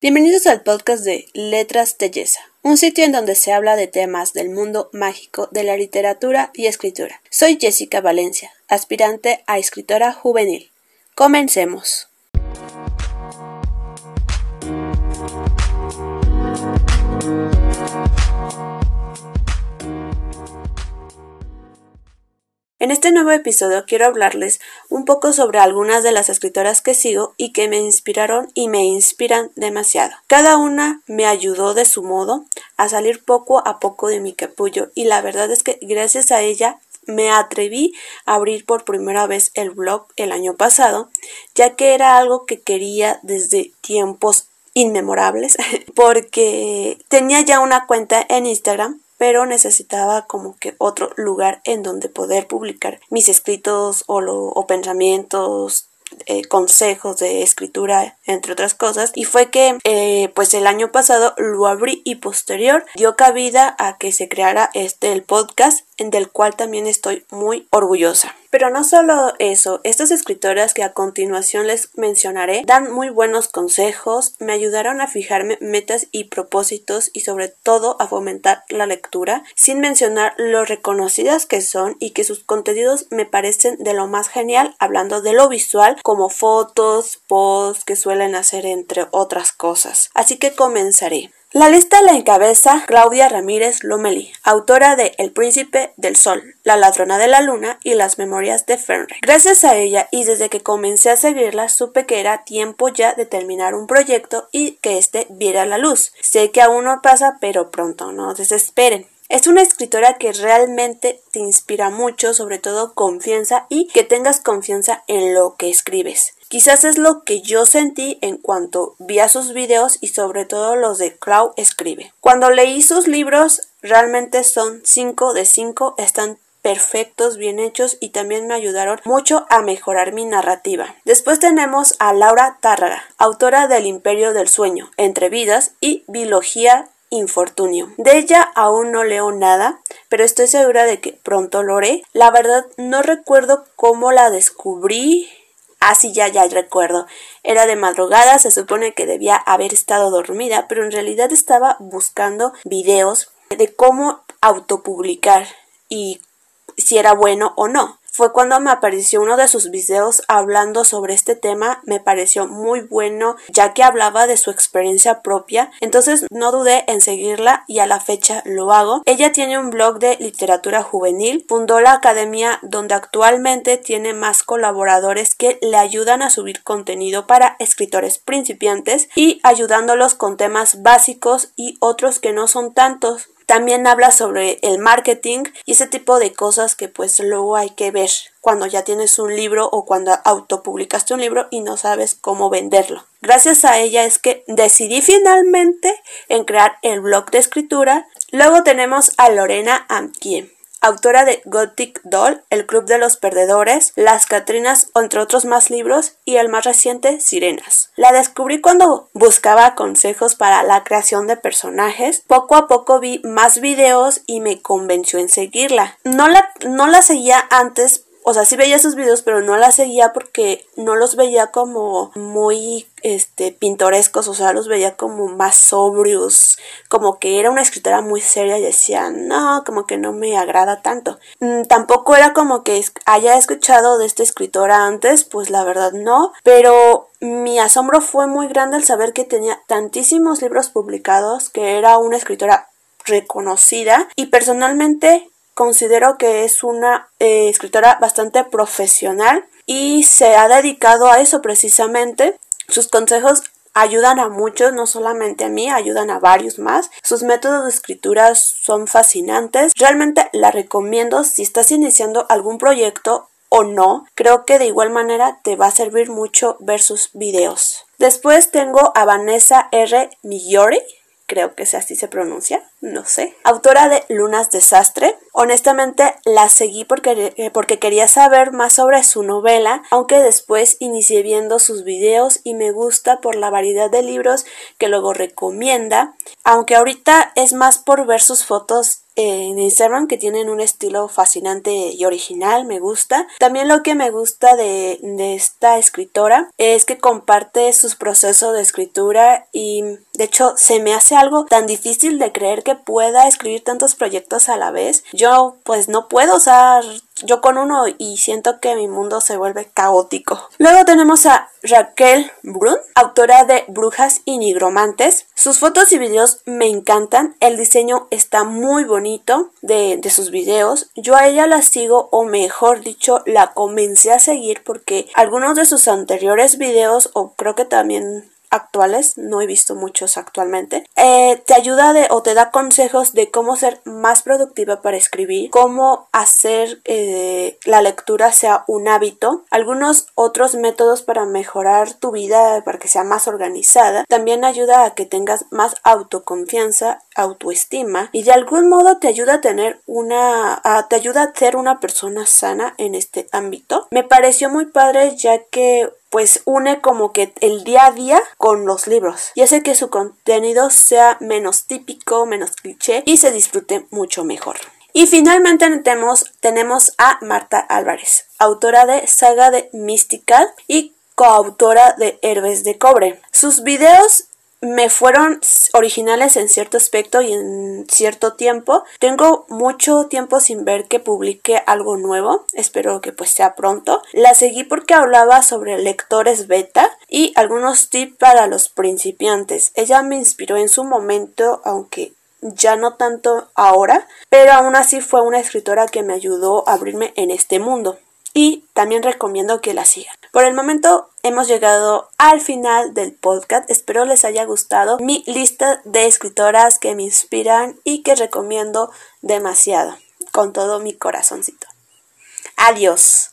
Bienvenidos al podcast de Letras de Yesa, un sitio en donde se habla de temas del mundo mágico de la literatura y escritura. Soy Jessica Valencia, aspirante a escritora juvenil. Comencemos. En este nuevo episodio quiero hablarles un poco sobre algunas de las escritoras que sigo y que me inspiraron y me inspiran demasiado. Cada una me ayudó de su modo a salir poco a poco de mi capullo y la verdad es que gracias a ella me atreví a abrir por primera vez el blog el año pasado, ya que era algo que quería desde tiempos inmemorables, porque tenía ya una cuenta en Instagram, pero necesitaba como que otro lugar en donde poder publicar mis escritos o, o pensamientos, eh, consejos de escritura, entre otras cosas, y fue que eh, pues el año pasado lo abrí y posterior dio cabida a que se creara este el podcast, del cual también estoy muy orgullosa. Pero no solo eso, estas escritoras que a continuación les mencionaré dan muy buenos consejos, me ayudaron a fijarme metas y propósitos y sobre todo a fomentar la lectura, sin mencionar lo reconocidas que son y que sus contenidos me parecen de lo más genial, hablando de lo visual, como fotos, posts que suelen hacer entre otras cosas. Así que comenzaré. La lista la encabeza Claudia Ramírez Lomeli, autora de El Príncipe del Sol, La Ladrona de la Luna y Las Memorias de Fenrir. Gracias a ella y desde que comencé a seguirla supe que era tiempo ya de terminar un proyecto y que éste viera la luz. Sé que aún no pasa, pero pronto, no desesperen. Es una escritora que realmente te inspira mucho, sobre todo confianza y que tengas confianza en lo que escribes. Quizás es lo que yo sentí en cuanto vi a sus videos y sobre todo los de Clau escribe. Cuando leí sus libros realmente son 5 de 5, están perfectos, bien hechos y también me ayudaron mucho a mejorar mi narrativa. Después tenemos a Laura Tárraga, autora del Imperio del Sueño, Entre Vidas y Biología infortunio. De ella aún no leo nada, pero estoy segura de que pronto lo haré. La verdad no recuerdo cómo la descubrí. Así ya ya recuerdo. Era de madrugada, se supone que debía haber estado dormida, pero en realidad estaba buscando videos de cómo autopublicar y si era bueno o no fue cuando me apareció uno de sus videos hablando sobre este tema, me pareció muy bueno ya que hablaba de su experiencia propia, entonces no dudé en seguirla y a la fecha lo hago. Ella tiene un blog de literatura juvenil, fundó la academia donde actualmente tiene más colaboradores que le ayudan a subir contenido para escritores principiantes y ayudándolos con temas básicos y otros que no son tantos. También habla sobre el marketing y ese tipo de cosas que pues luego hay que ver cuando ya tienes un libro o cuando autopublicaste un libro y no sabes cómo venderlo. Gracias a ella es que decidí finalmente en crear el blog de escritura. Luego tenemos a Lorena Amkie autora de Gothic Doll, El Club de los Perdedores, Las Catrinas, entre otros más libros, y el más reciente, Sirenas. La descubrí cuando buscaba consejos para la creación de personajes. Poco a poco vi más videos y me convenció en seguirla. No la, no la seguía antes o sea, sí veía sus videos, pero no la seguía porque no los veía como muy este pintorescos, o sea, los veía como más sobrios, como que era una escritora muy seria y decía, no, como que no me agrada tanto. Mm, tampoco era como que haya escuchado de esta escritora antes, pues la verdad no, pero mi asombro fue muy grande al saber que tenía tantísimos libros publicados, que era una escritora reconocida y personalmente considero que es una eh, escritora bastante profesional y se ha dedicado a eso precisamente. Sus consejos ayudan a muchos, no solamente a mí, ayudan a varios más. Sus métodos de escritura son fascinantes. Realmente la recomiendo si estás iniciando algún proyecto o no. Creo que de igual manera te va a servir mucho ver sus videos. Después tengo a Vanessa R. Migliori creo que así se pronuncia, no sé. Autora de Lunas Desastre. Honestamente la seguí porque, eh, porque quería saber más sobre su novela, aunque después inicié viendo sus videos y me gusta por la variedad de libros que luego recomienda, aunque ahorita es más por ver sus fotos en Instagram que tienen un estilo fascinante y original, me gusta. También lo que me gusta de, de esta escritora es que comparte sus procesos de escritura y de hecho se me hace algo tan difícil de creer que pueda escribir tantos proyectos a la vez. Yo pues no puedo, usar yo con uno y siento que mi mundo se vuelve caótico. Luego tenemos a Raquel Brun, autora de Brujas y Nigromantes. Sus fotos y videos me encantan, el diseño está muy bonito de, de sus videos. Yo a ella la sigo o mejor dicho la comencé a seguir porque algunos de sus anteriores videos o creo que también actuales, no he visto muchos actualmente, eh, te ayuda de, o te da consejos de cómo ser más productiva para escribir, cómo hacer eh, la lectura sea un hábito, algunos otros métodos para mejorar tu vida, para que sea más organizada, también ayuda a que tengas más autoconfianza, autoestima y de algún modo te ayuda a tener una, te ayuda a ser una persona sana en este ámbito. Me pareció muy padre ya que pues une como que el día a día con los libros y hace que su contenido sea menos típico, menos cliché y se disfrute mucho mejor. Y finalmente tenemos, tenemos a Marta Álvarez, autora de Saga de Mystical y coautora de Héroes de Cobre. Sus videos me fueron originales en cierto aspecto y en cierto tiempo. Tengo mucho tiempo sin ver que publique algo nuevo. Espero que pues sea pronto. La seguí porque hablaba sobre lectores beta y algunos tips para los principiantes. Ella me inspiró en su momento, aunque ya no tanto ahora, pero aún así fue una escritora que me ayudó a abrirme en este mundo y también recomiendo que la sigan. Por el momento hemos llegado al final del podcast. Espero les haya gustado mi lista de escritoras que me inspiran y que recomiendo demasiado con todo mi corazoncito. Adiós.